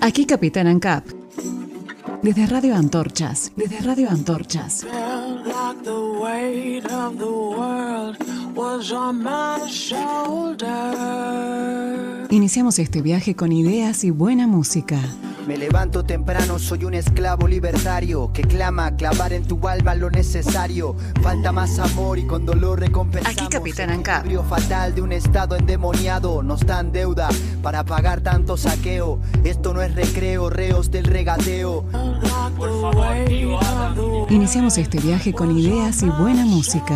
Aquí Capitán ANCAP. Desde Radio Antorchas, desde Radio Antorchas. Iniciamos este viaje con ideas y buena música. Me levanto temprano, soy un esclavo libertario que clama clavar en tu alma lo necesario. Falta más amor y con dolor recompensamos. Aquí Capitán el equilibrio fatal de un estado endemoniado. Nos dan deuda para pagar tanto saqueo. Esto no es recreo, reos del regateo. Por favor, Iniciamos este viaje con ideas y buena música.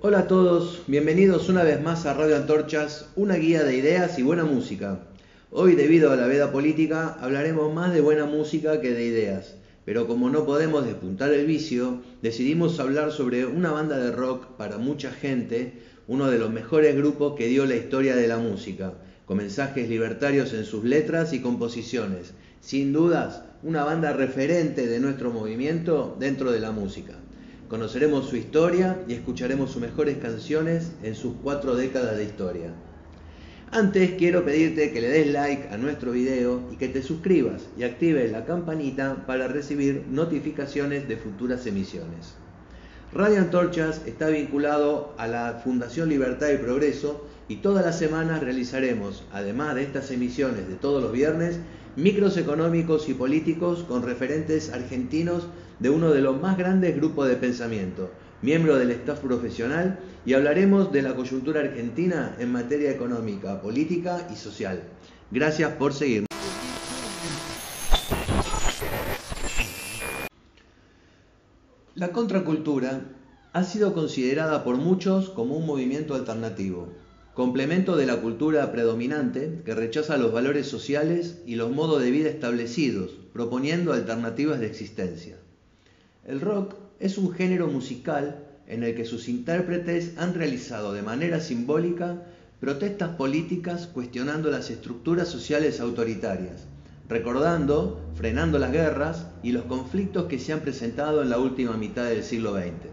Hola a todos, bienvenidos una vez más a Radio Antorchas, una guía de ideas y buena música. Hoy, debido a la veda política, hablaremos más de buena música que de ideas, pero como no podemos despuntar el vicio, decidimos hablar sobre una banda de rock para mucha gente, uno de los mejores grupos que dio la historia de la música, con mensajes libertarios en sus letras y composiciones. Sin dudas, una banda referente de nuestro movimiento dentro de la música. Conoceremos su historia y escucharemos sus mejores canciones en sus cuatro décadas de historia. Antes quiero pedirte que le des like a nuestro video y que te suscribas y actives la campanita para recibir notificaciones de futuras emisiones. Radio Antorchas está vinculado a la Fundación Libertad y Progreso y todas las semanas realizaremos, además de estas emisiones de todos los viernes, micros económicos y políticos con referentes argentinos de uno de los más grandes grupos de pensamiento, miembro del staff profesional, y hablaremos de la coyuntura argentina en materia económica, política y social. Gracias por seguirnos. La contracultura ha sido considerada por muchos como un movimiento alternativo, complemento de la cultura predominante que rechaza los valores sociales y los modos de vida establecidos, proponiendo alternativas de existencia. El rock es un género musical en el que sus intérpretes han realizado de manera simbólica protestas políticas cuestionando las estructuras sociales autoritarias, recordando, frenando las guerras y los conflictos que se han presentado en la última mitad del siglo XX.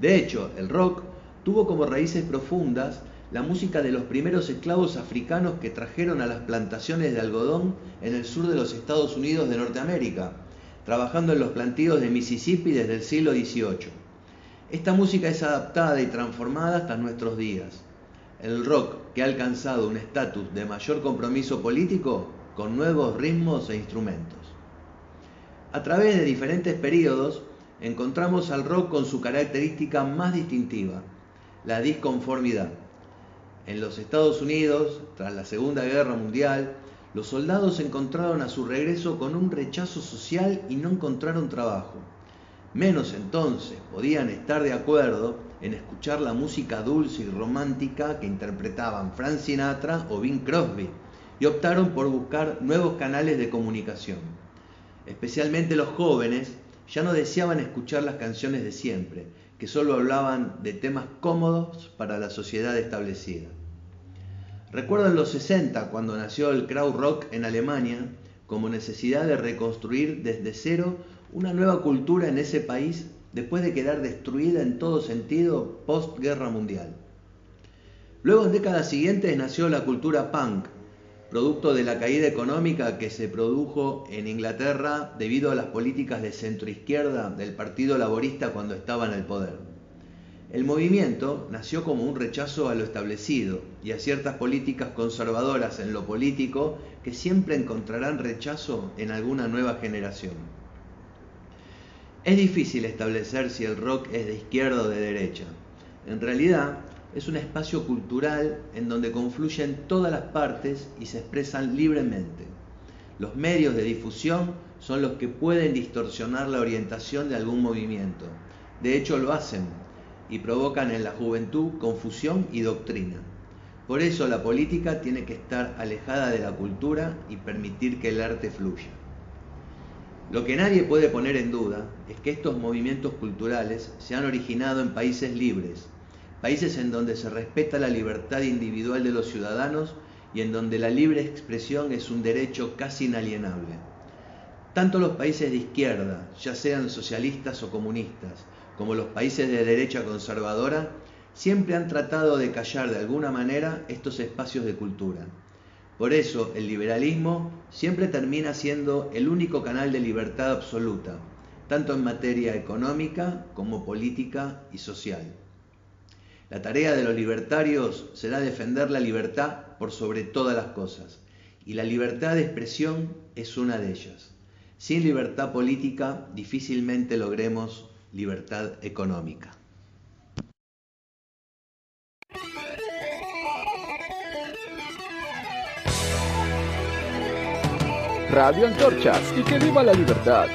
De hecho, el rock tuvo como raíces profundas la música de los primeros esclavos africanos que trajeron a las plantaciones de algodón en el sur de los Estados Unidos de Norteamérica, trabajando en los plantíos de Mississippi desde el siglo XVIII. Esta música es adaptada y transformada hasta nuestros días. El rock que ha alcanzado un estatus de mayor compromiso político con nuevos ritmos e instrumentos. A través de diferentes periodos encontramos al rock con su característica más distintiva, la disconformidad. En los Estados Unidos, tras la Segunda Guerra Mundial, los soldados se encontraron a su regreso con un rechazo social y no encontraron trabajo. Menos entonces podían estar de acuerdo en escuchar la música dulce y romántica que interpretaban Frank Sinatra o Bing Crosby y optaron por buscar nuevos canales de comunicación. Especialmente los jóvenes ya no deseaban escuchar las canciones de siempre, que solo hablaban de temas cómodos para la sociedad establecida. Recuerdo en los 60 cuando nació el Krautrock en Alemania como necesidad de reconstruir desde cero una nueva cultura en ese país después de quedar destruida en todo sentido post-guerra mundial. Luego en décadas siguientes nació la cultura punk, producto de la caída económica que se produjo en Inglaterra debido a las políticas de centroizquierda del Partido Laborista cuando estaba en el poder. El movimiento nació como un rechazo a lo establecido y a ciertas políticas conservadoras en lo político que siempre encontrarán rechazo en alguna nueva generación. Es difícil establecer si el rock es de izquierda o de derecha. En realidad, es un espacio cultural en donde confluyen todas las partes y se expresan libremente. Los medios de difusión son los que pueden distorsionar la orientación de algún movimiento. De hecho, lo hacen y provocan en la juventud confusión y doctrina. Por eso la política tiene que estar alejada de la cultura y permitir que el arte fluya. Lo que nadie puede poner en duda es que estos movimientos culturales se han originado en países libres, países en donde se respeta la libertad individual de los ciudadanos y en donde la libre expresión es un derecho casi inalienable. Tanto los países de izquierda, ya sean socialistas o comunistas, como los países de derecha conservadora, siempre han tratado de callar de alguna manera estos espacios de cultura. Por eso el liberalismo siempre termina siendo el único canal de libertad absoluta, tanto en materia económica como política y social. La tarea de los libertarios será defender la libertad por sobre todas las cosas, y la libertad de expresión es una de ellas. Sin libertad política difícilmente logremos libertad económica. Radio Antorchas y que viva la libertad.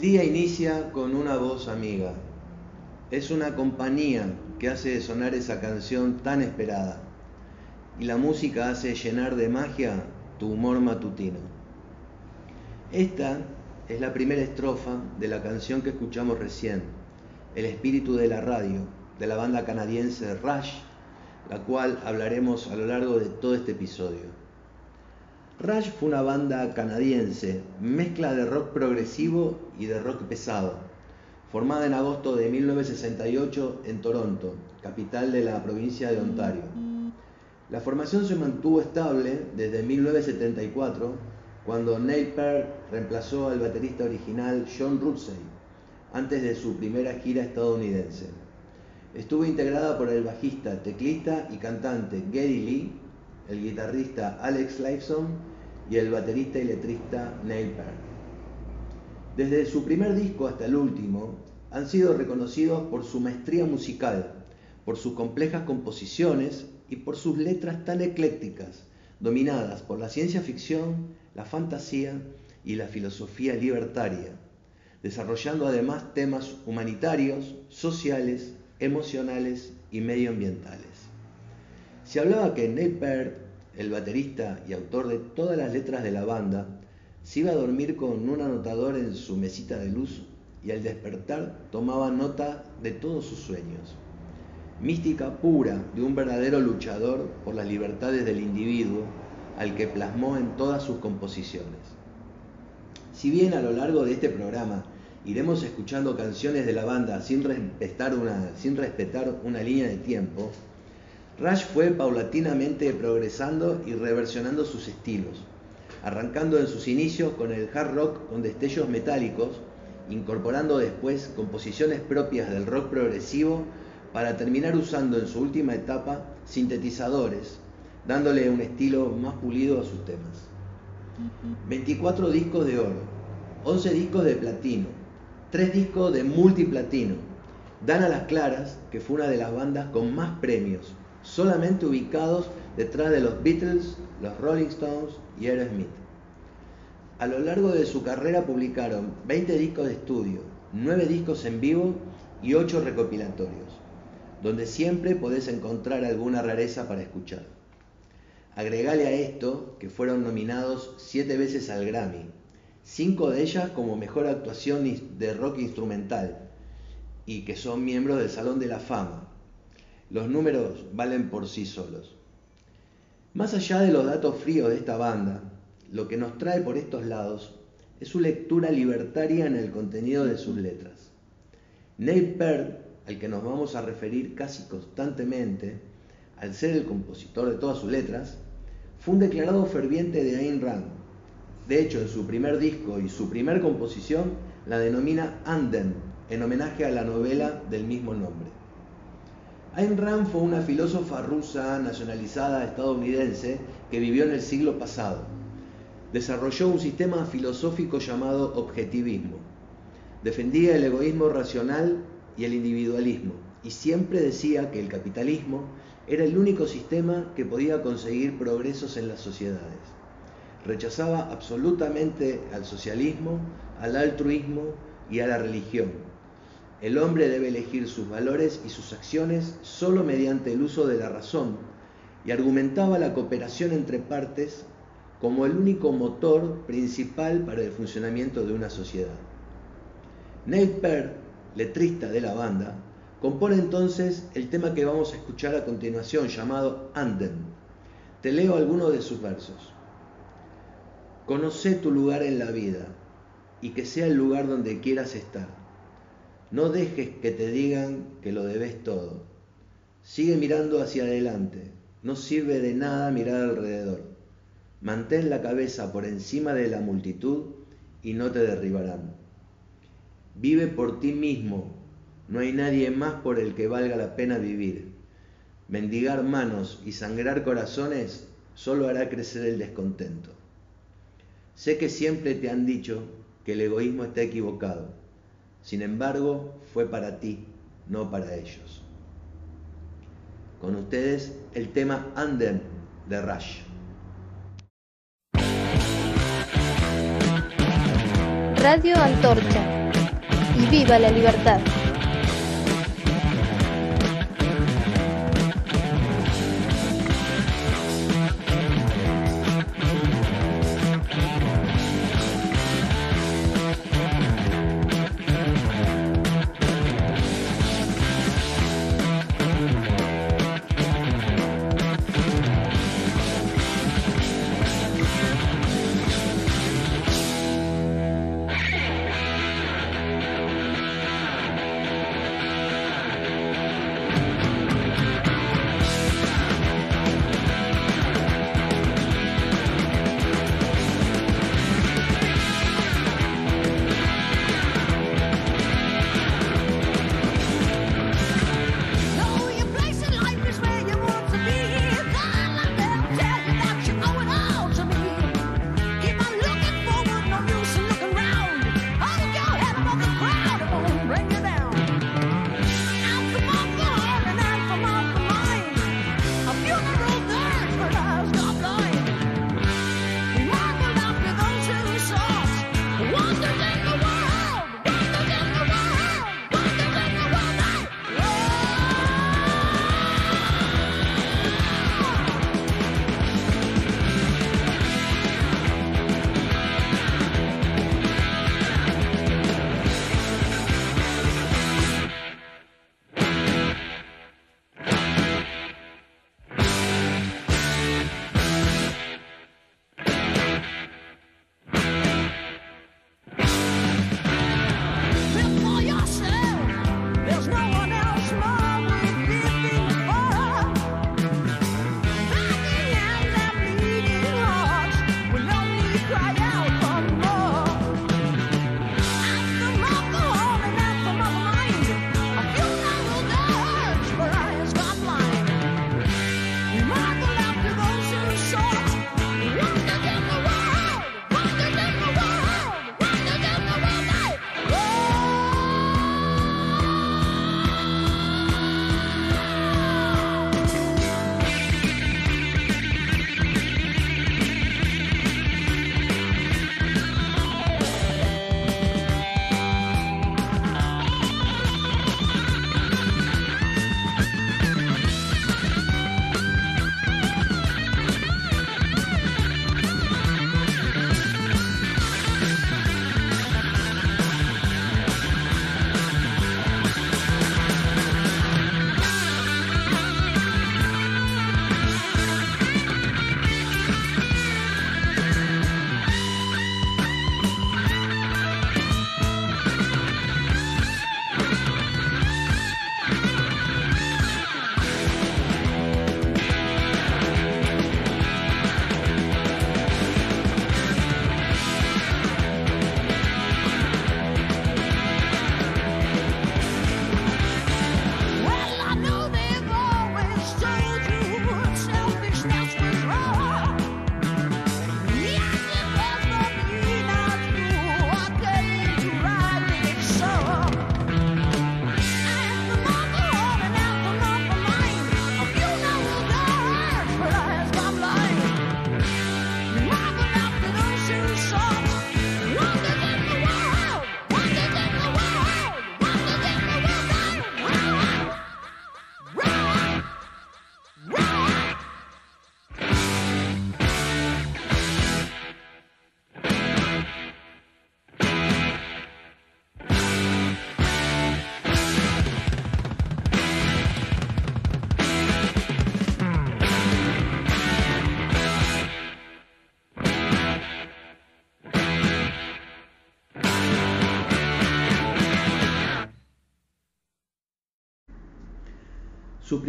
El día inicia con una voz amiga. Es una compañía que hace sonar esa canción tan esperada. Y la música hace llenar de magia tu humor matutino. Esta es la primera estrofa de la canción que escuchamos recién, El espíritu de la radio, de la banda canadiense Rush, la cual hablaremos a lo largo de todo este episodio. Rush fue una banda canadiense, mezcla de rock progresivo y de rock pesado, formada en agosto de 1968 en Toronto, capital de la provincia de Ontario. La formación se mantuvo estable desde 1974, cuando Neil Peart reemplazó al baterista original John Rutsey, antes de su primera gira estadounidense. Estuvo integrada por el bajista, teclista y cantante Geddy Lee, el guitarrista Alex Lifeson y el baterista y letrista Neil Peart. Desde su primer disco hasta el último, han sido reconocidos por su maestría musical, por sus complejas composiciones y por sus letras tan eclécticas, dominadas por la ciencia ficción, la fantasía y la filosofía libertaria, desarrollando además temas humanitarios, sociales, emocionales y medioambientales. Se hablaba que Neil Peart, el baterista y autor de todas las letras de la banda, se iba a dormir con un anotador en su mesita de luz y al despertar tomaba nota de todos sus sueños. Mística pura de un verdadero luchador por las libertades del individuo al que plasmó en todas sus composiciones. Si bien a lo largo de este programa iremos escuchando canciones de la banda sin respetar una, sin respetar una línea de tiempo, Rush fue paulatinamente progresando y reversionando sus estilos, arrancando en sus inicios con el hard rock con destellos metálicos, incorporando después composiciones propias del rock progresivo para terminar usando en su última etapa sintetizadores, dándole un estilo más pulido a sus temas. 24 discos de oro, 11 discos de platino, 3 discos de multiplatino. Dan a las claras que fue una de las bandas con más premios, solamente ubicados detrás de los Beatles, los Rolling Stones y Aerosmith. A lo largo de su carrera publicaron 20 discos de estudio, 9 discos en vivo y 8 recopilatorios, donde siempre podés encontrar alguna rareza para escuchar. Agregale a esto que fueron nominados 7 veces al Grammy, 5 de ellas como mejor actuación de rock instrumental y que son miembros del Salón de la Fama. Los números valen por sí solos. Más allá de los datos fríos de esta banda, lo que nos trae por estos lados es su lectura libertaria en el contenido de sus letras. Neil Peart, al que nos vamos a referir casi constantemente, al ser el compositor de todas sus letras, fue un declarado ferviente de Ayn Rand. De hecho, en su primer disco y su primer composición la denomina Anden, en homenaje a la novela del mismo nombre. Ayn Rand fue una filósofa rusa nacionalizada estadounidense que vivió en el siglo pasado. Desarrolló un sistema filosófico llamado objetivismo. Defendía el egoísmo racional y el individualismo y siempre decía que el capitalismo era el único sistema que podía conseguir progresos en las sociedades. Rechazaba absolutamente al socialismo, al altruismo y a la religión. El hombre debe elegir sus valores y sus acciones solo mediante el uso de la razón y argumentaba la cooperación entre partes como el único motor principal para el funcionamiento de una sociedad. Neil Peart, letrista de la banda, compone entonces el tema que vamos a escuchar a continuación llamado Anden. Te leo algunos de sus versos. Conoce tu lugar en la vida y que sea el lugar donde quieras estar. No dejes que te digan que lo debes todo. Sigue mirando hacia adelante. No sirve de nada mirar alrededor. Mantén la cabeza por encima de la multitud y no te derribarán. Vive por ti mismo. No hay nadie más por el que valga la pena vivir. Mendigar manos y sangrar corazones solo hará crecer el descontento. Sé que siempre te han dicho que el egoísmo está equivocado. Sin embargo, fue para ti, no para ellos. Con ustedes el tema Anden de Rush. Radio Antorcha y viva la libertad.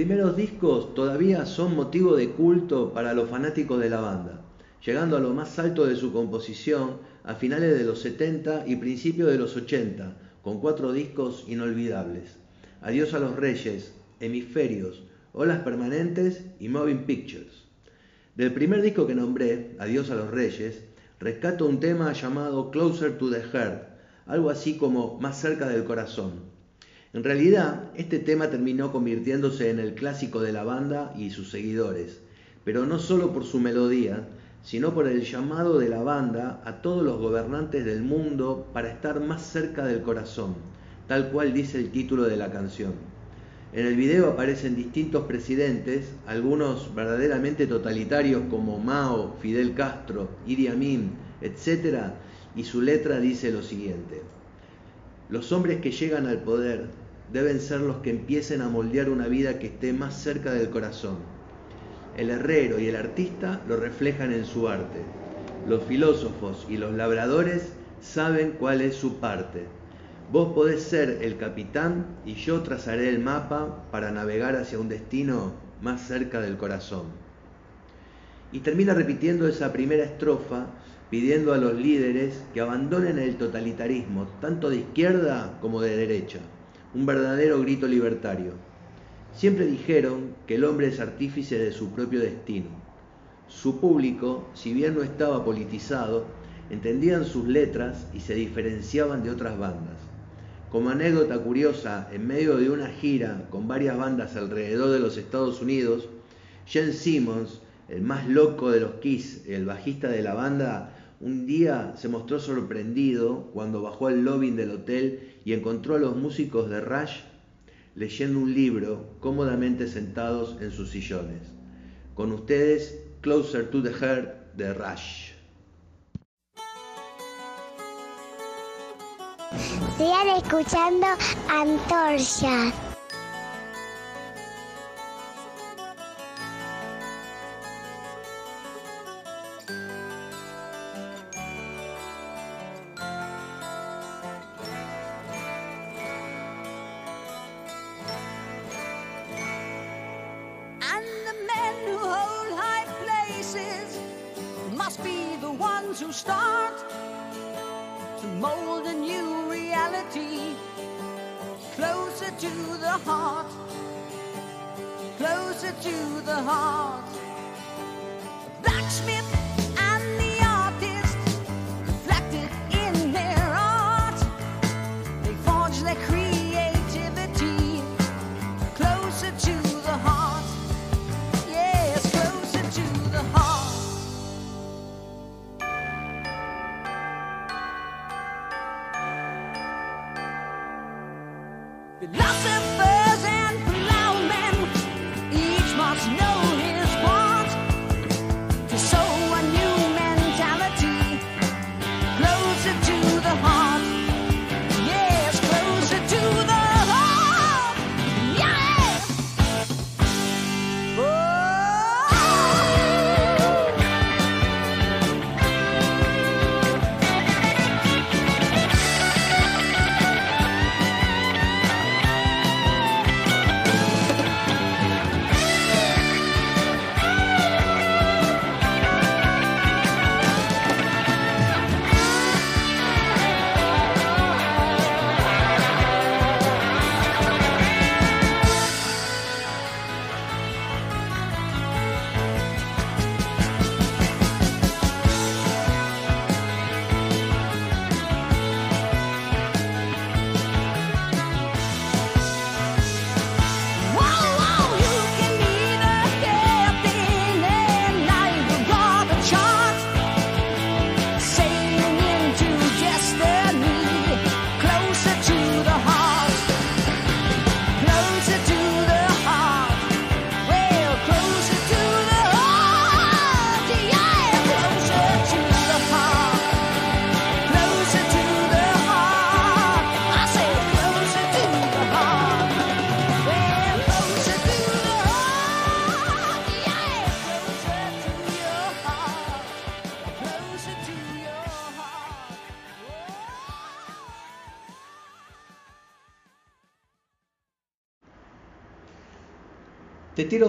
primeros discos todavía son motivo de culto para los fanáticos de la banda, llegando a lo más alto de su composición a finales de los 70 y principios de los 80, con cuatro discos inolvidables. Adiós a los Reyes, Hemisferios, Olas Permanentes y Moving Pictures. Del primer disco que nombré, Adiós a los Reyes, rescato un tema llamado Closer to the Heart, algo así como Más cerca del corazón en realidad, este tema terminó convirtiéndose en el clásico de la banda y sus seguidores, pero no solo por su melodía, sino por el llamado de la banda a todos los gobernantes del mundo para estar más cerca del corazón, tal cual dice el título de la canción. En el video aparecen distintos presidentes, algunos verdaderamente totalitarios como Mao, Fidel Castro, Idi Amin, etc., y su letra dice lo siguiente. Los hombres que llegan al poder deben ser los que empiecen a moldear una vida que esté más cerca del corazón. El herrero y el artista lo reflejan en su arte. Los filósofos y los labradores saben cuál es su parte. Vos podés ser el capitán y yo trazaré el mapa para navegar hacia un destino más cerca del corazón. Y termina repitiendo esa primera estrofa pidiendo a los líderes que abandonen el totalitarismo, tanto de izquierda como de derecha, un verdadero grito libertario. Siempre dijeron que el hombre es artífice de su propio destino. Su público, si bien no estaba politizado, entendían sus letras y se diferenciaban de otras bandas. Como anécdota curiosa, en medio de una gira con varias bandas alrededor de los Estados Unidos, Jen Simmons, el más loco de los Kiss, el bajista de la banda, un día se mostró sorprendido cuando bajó al lobby del hotel y encontró a los músicos de Rush leyendo un libro cómodamente sentados en sus sillones. Con ustedes, Closer to the Heart de Rush. Escuchando.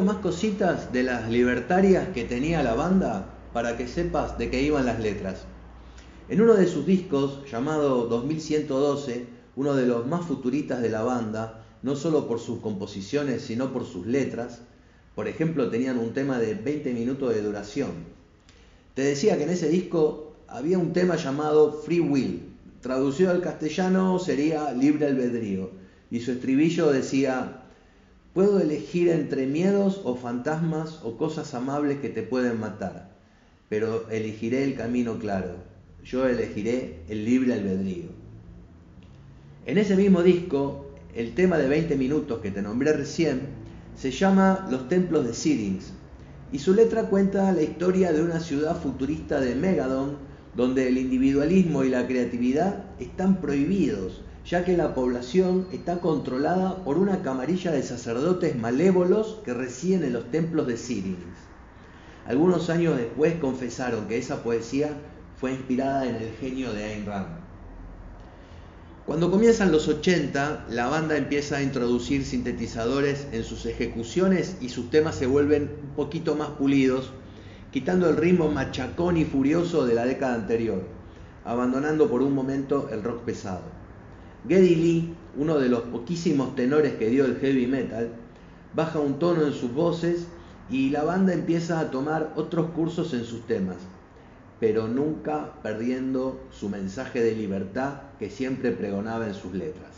Más cositas de las libertarias que tenía la banda para que sepas de qué iban las letras. En uno de sus discos, llamado 2112, uno de los más futuristas de la banda, no solo por sus composiciones, sino por sus letras, por ejemplo, tenían un tema de 20 minutos de duración. Te decía que en ese disco había un tema llamado Free Will, traducido al castellano sería libre albedrío, y su estribillo decía, Puedo elegir entre miedos o fantasmas o cosas amables que te pueden matar. pero elegiré el camino claro. Yo elegiré el libre albedrío. En ese mismo disco, el tema de 20 minutos que te nombré recién se llama Los Templos de Syrinx y su letra cuenta la historia de una ciudad futurista de Megadon donde el individualismo y la creatividad están prohibidos, ya que la población está controlada por una camarilla de sacerdotes malévolos que residen en los templos de Syrinx. Algunos años después confesaron que esa poesía fue inspirada en el genio de Ayn Rand. Cuando comienzan los 80, la banda empieza a introducir sintetizadores en sus ejecuciones y sus temas se vuelven un poquito más pulidos, quitando el ritmo machacón y furioso de la década anterior, abandonando por un momento el rock pesado. Geddy Lee, uno de los poquísimos tenores que dio el heavy metal, baja un tono en sus voces y la banda empieza a tomar otros cursos en sus temas, pero nunca perdiendo su mensaje de libertad que siempre pregonaba en sus letras.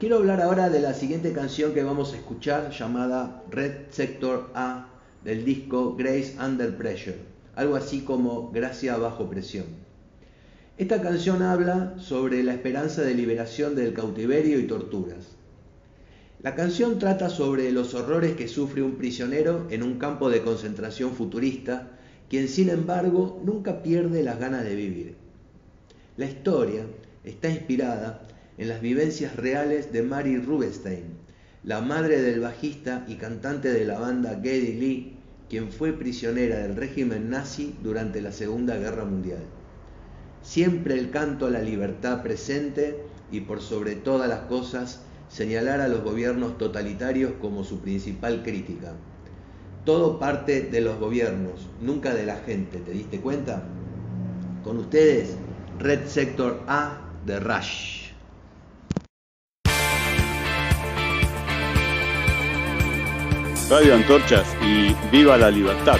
Quiero hablar ahora de la siguiente canción que vamos a escuchar llamada Red Sector A del disco Grace Under Pressure, algo así como Gracia bajo presión. Esta canción habla sobre la esperanza de liberación del cautiverio y torturas. La canción trata sobre los horrores que sufre un prisionero en un campo de concentración futurista, quien sin embargo nunca pierde las ganas de vivir. La historia está inspirada en las vivencias reales de Mary Rubinstein, la madre del bajista y cantante de la banda Geddy Lee, quien fue prisionera del régimen nazi durante la Segunda Guerra Mundial. Siempre el canto a la libertad presente y por sobre todas las cosas señalar a los gobiernos totalitarios como su principal crítica. Todo parte de los gobiernos, nunca de la gente, ¿te diste cuenta? Con ustedes, Red Sector A de Rush. Radio Antorchas y Viva la Libertad.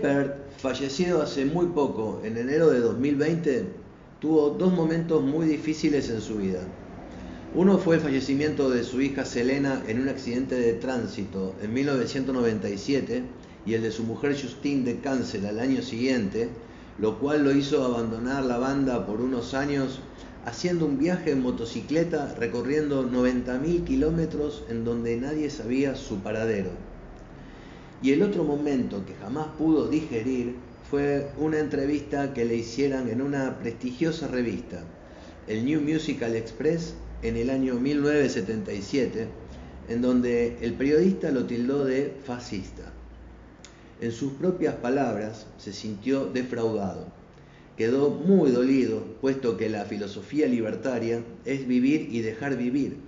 Peart, fallecido hace muy poco, en enero de 2020, tuvo dos momentos muy difíciles en su vida. Uno fue el fallecimiento de su hija Selena en un accidente de tránsito en 1997 y el de su mujer Justine de cáncer al año siguiente, lo cual lo hizo abandonar la banda por unos años haciendo un viaje en motocicleta recorriendo 90.000 kilómetros en donde nadie sabía su paradero. Y el otro momento que jamás pudo digerir fue una entrevista que le hicieran en una prestigiosa revista, el New Musical Express, en el año 1977, en donde el periodista lo tildó de fascista. En sus propias palabras, se sintió defraudado. Quedó muy dolido, puesto que la filosofía libertaria es vivir y dejar vivir,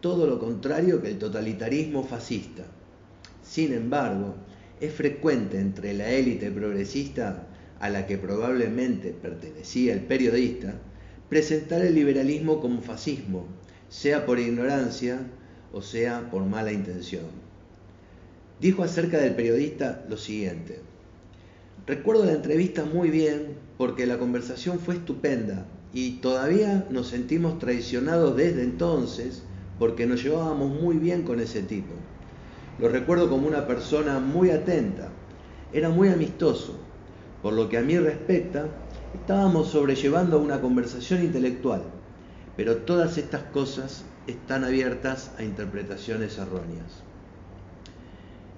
todo lo contrario que el totalitarismo fascista. Sin embargo, es frecuente entre la élite progresista a la que probablemente pertenecía el periodista, presentar el liberalismo como fascismo, sea por ignorancia o sea por mala intención. Dijo acerca del periodista lo siguiente, recuerdo la entrevista muy bien porque la conversación fue estupenda y todavía nos sentimos traicionados desde entonces porque nos llevábamos muy bien con ese tipo. Lo recuerdo como una persona muy atenta, era muy amistoso, por lo que a mí respecta, estábamos sobrellevando una conversación intelectual, pero todas estas cosas están abiertas a interpretaciones erróneas.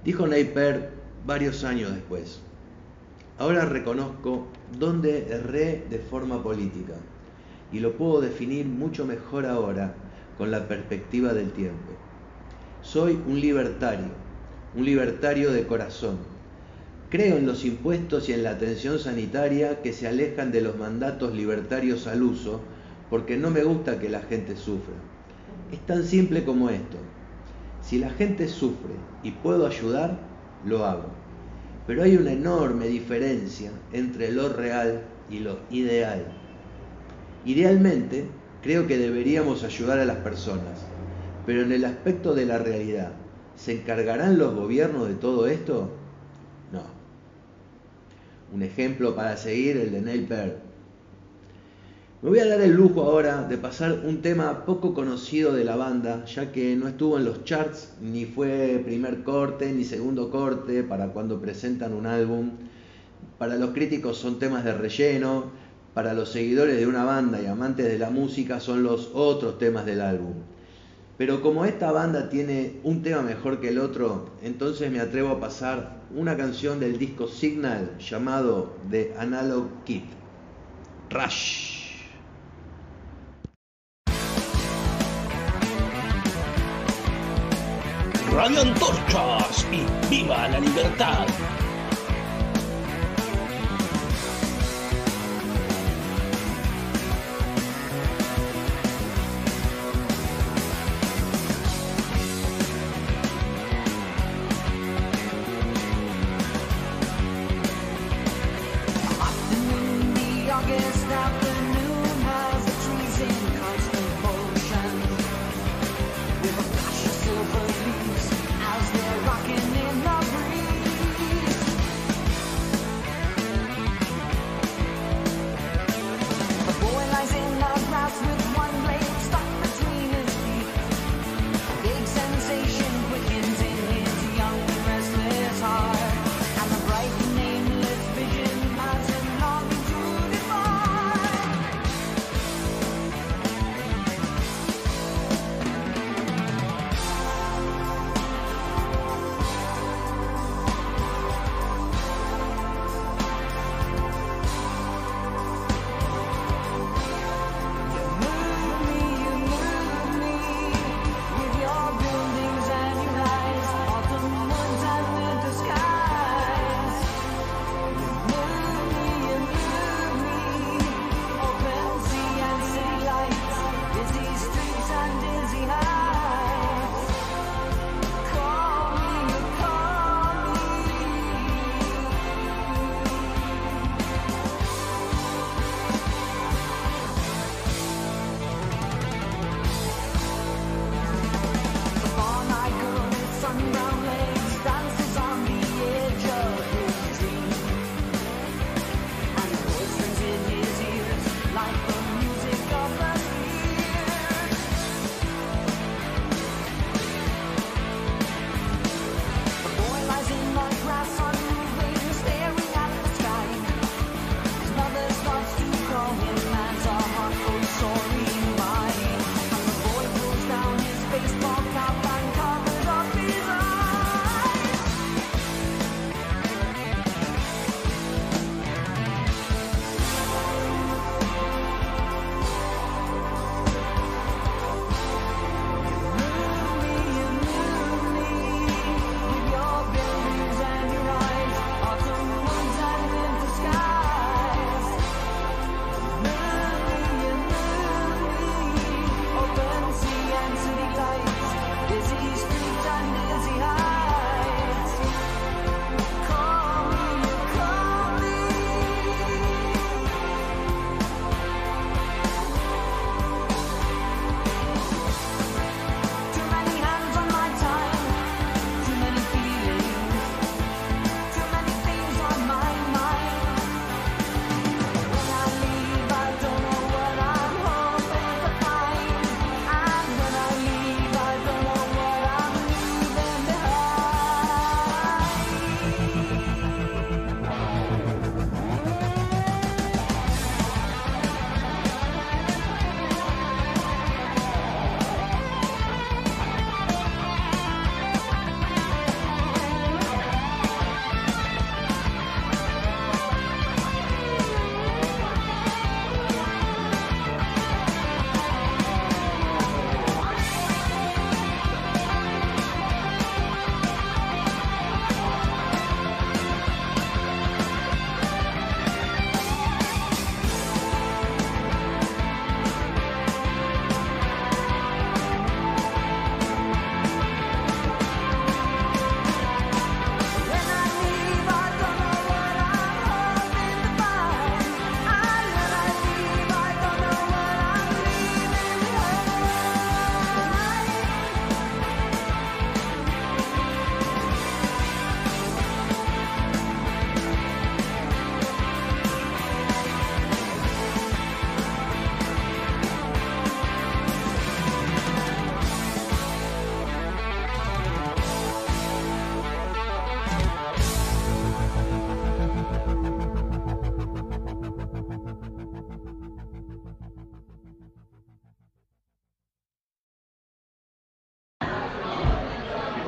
Dijo Neiper varios años después, ahora reconozco dónde erré de forma política y lo puedo definir mucho mejor ahora con la perspectiva del tiempo. Soy un libertario, un libertario de corazón. Creo en los impuestos y en la atención sanitaria que se alejan de los mandatos libertarios al uso porque no me gusta que la gente sufra. Es tan simple como esto. Si la gente sufre y puedo ayudar, lo hago. Pero hay una enorme diferencia entre lo real y lo ideal. Idealmente, creo que deberíamos ayudar a las personas, pero en el aspecto de la realidad, ¿se encargarán los gobiernos de todo esto? No. Un ejemplo para seguir, el de Neil Peart. Me voy a dar el lujo ahora de pasar un tema poco conocido de la banda, ya que no estuvo en los charts, ni fue primer corte, ni segundo corte para cuando presentan un álbum. Para los críticos son temas de relleno, para los seguidores de una banda y amantes de la música son los otros temas del álbum. Pero como esta banda tiene un tema mejor que el otro, entonces me atrevo a pasar una canción del disco Signal llamado The Analog Kid. Rush. Radio Antorchas y viva la libertad.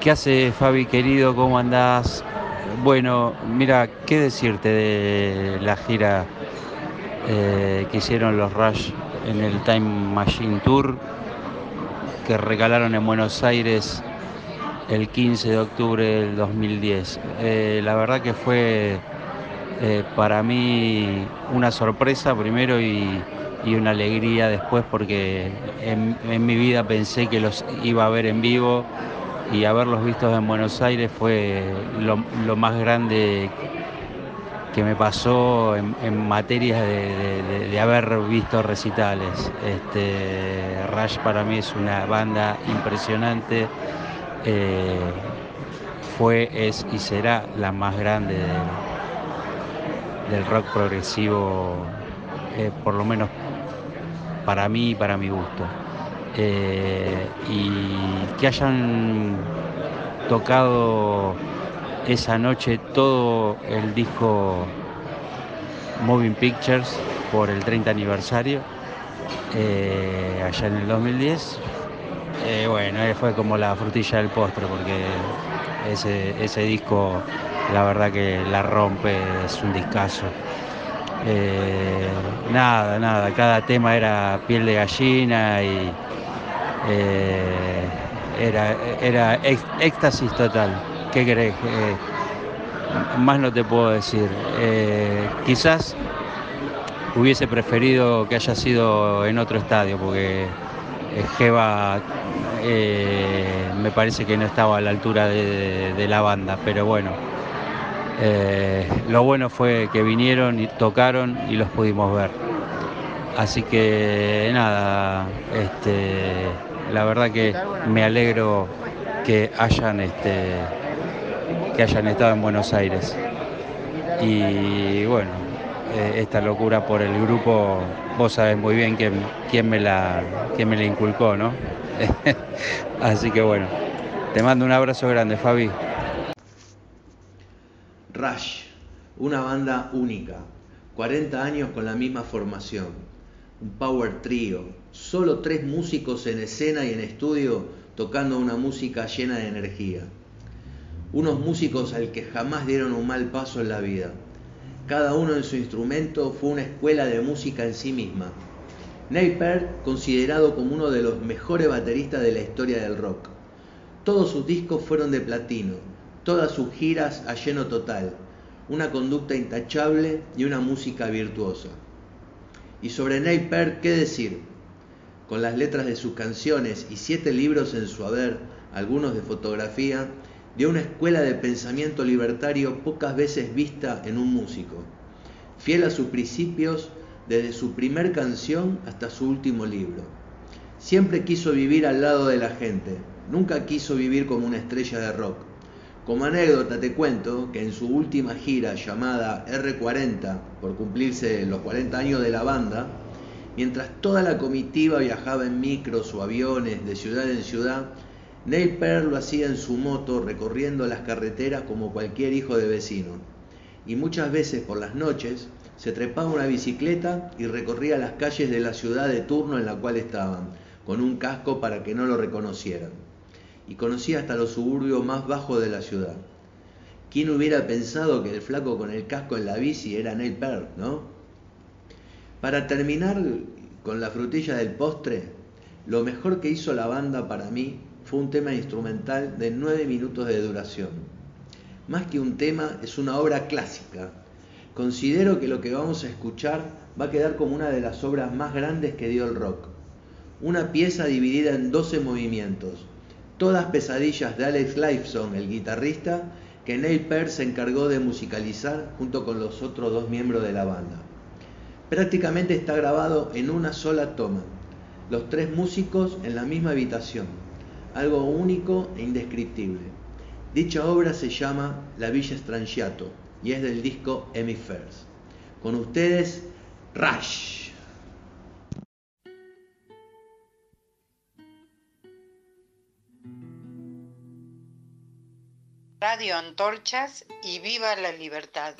¿Qué hace Fabi querido? ¿Cómo andás? Bueno, mira, ¿qué decirte de la gira eh, que hicieron los Rush en el Time Machine Tour que regalaron en Buenos Aires el 15 de octubre del 2010? Eh, la verdad que fue eh, para mí una sorpresa primero y, una alegría después porque en mi vida pensé que los iba a ver en vivo y haberlos vistos en Buenos Aires fue lo, más grande que me pasó en, materia de, haber visto recitales. Este, Rush para mí es una banda impresionante, eh, fue, es y será la más grande del, del rock progresivo, eh, por lo menos para mí y para mi gusto. Eh, y que hayan tocado esa noche todo el disco Moving Pictures por el 30 aniversario eh, allá en el 2010. Eh, bueno, fue como la frutilla del postre porque ese, ese disco la verdad que la rompe, es un discazo. Eh, nada, nada, cada tema era piel de gallina y eh, era, era éxtasis total. ¿Qué querés? Eh, más no te puedo decir. Quizás hubiese preferido que haya sido en otro estadio porque Jeva me parece que no estaba a la altura de la banda, pero bueno. Eh, lo bueno fue que vinieron y tocaron y los pudimos ver. Así que nada, este, la verdad que me alegro que hayan, este, que hayan estado en Buenos Aires. Y bueno, eh, esta locura por el grupo, vos sabés muy bien quién, quién, me, la, quién me la inculcó, ¿no? Así que bueno, te mando un abrazo grande, Fabi. Rush, una banda única, 40 años con la misma formación, un power trio, solo tres músicos en escena y en estudio tocando una música llena de energía. Unos músicos al que jamás dieron un mal paso en la vida. Cada uno en su instrumento fue una escuela de música en sí misma. Neil Peart, considerado como uno de los mejores bateristas de la historia del rock. Todos sus discos fueron de platino, todas sus giras a lleno total, una conducta intachable y una música virtuosa. Y sobre Neil Peart, ¿qué decir? Con las letras de sus canciones y siete libros en su haber, algunos de fotografía, dio una escuela de pensamiento libertario pocas veces vista en un músico. Fiel a sus principios desde su primer canción hasta su último libro. Siempre quiso vivir al lado de la gente, nunca quiso vivir como una estrella de rock. Como anécdota te cuento que en su última gira llamada R40, por cumplirse los 40 años de la banda, mientras toda la comitiva viajaba en micros o aviones de ciudad en ciudad, Neil Peart lo hacía en su moto recorriendo las carreteras como cualquier hijo de vecino. Y muchas veces por las noches se trepaba una bicicleta y recorría las calles de la ciudad de turno en la cual estaban, con un casco para que no lo reconocieran. Y conocía hasta los suburbios más bajos de la ciudad. ¿Quién hubiera pensado que el flaco con el casco en la bici era Neil Peart, no? Para terminar con la frutilla del postre, lo mejor que hizo la banda para mí fue un tema instrumental de nueve minutos de duración. Más que un tema, es una obra clásica. Considero que lo que vamos a escuchar va a quedar como una de las obras más grandes que dio el rock. Una pieza dividida en 12 movimientos, todas pesadillas de Alex Lifeson, el guitarrista, que Neil Peart se encargó de musicalizar junto con los otros dos miembros de la banda. Prácticamente está grabado en una sola toma, los tres músicos en la misma habitación, algo único e indescriptible. Dicha obra se llama La Villa Strangiato y es del disco Hemifers. Con ustedes, Rush. Radio Antorchas y viva la libertad.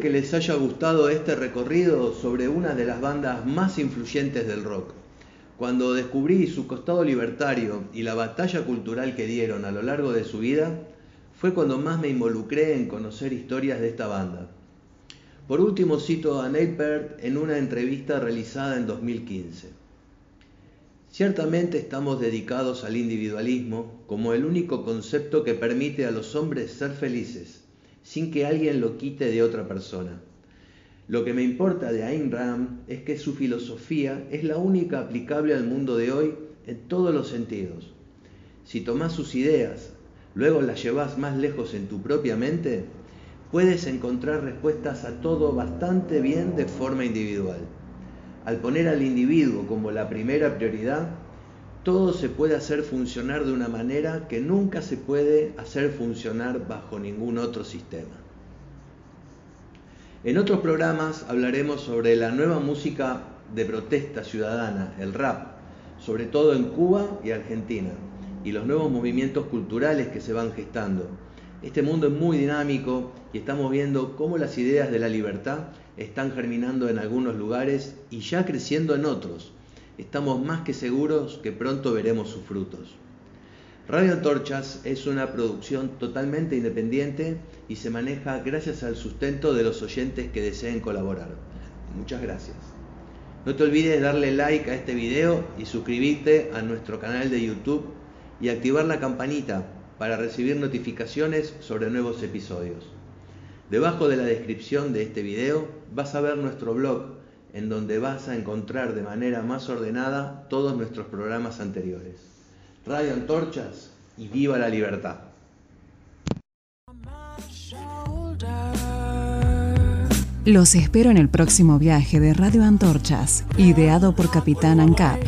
Espero que les haya gustado este recorrido sobre una de las bandas más influyentes del rock. Cuando descubrí su costado libertario y la batalla cultural que dieron a lo largo de su vida, fue cuando más me involucré en conocer historias de esta banda. Por último cito a Neil en una entrevista realizada en 2015. Ciertamente estamos dedicados al individualismo como el único concepto que permite a los hombres ser felices sin que alguien lo quite de otra persona. Lo que me importa de Ayn Rand es que su filosofía es la única aplicable al mundo de hoy en todos los sentidos. Si tomás sus ideas, luego las llevas más lejos en tu propia mente, puedes encontrar respuestas a todo bastante bien de forma individual. Al poner al individuo como la primera prioridad, todo se puede hacer funcionar de una manera que nunca se puede hacer funcionar bajo ningún otro sistema. En otros programas hablaremos sobre la nueva música de protesta ciudadana, el rap, sobre todo en Cuba y Argentina, y los nuevos movimientos culturales que se van gestando. Este mundo es muy dinámico y estamos viendo cómo las ideas de la libertad están germinando en algunos lugares y ya creciendo en otros estamos más que seguros que pronto veremos sus frutos. Radio Antorchas es una producción totalmente independiente y se maneja gracias al sustento de los oyentes que deseen colaborar. Muchas gracias. No te olvides darle like a este video y suscribirte a nuestro canal de YouTube y activar la campanita para recibir notificaciones sobre nuevos episodios. Debajo de la descripción de este video vas a ver nuestro blog en donde vas a encontrar de manera más ordenada todos nuestros programas anteriores. Radio Antorchas y viva la libertad. Los espero en el próximo viaje de Radio Antorchas, ideado por Capitán ANCAP.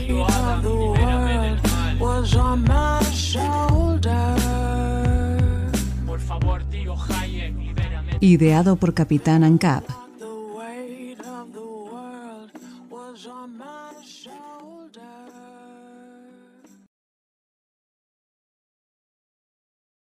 Ideado por Capitán ANCAP.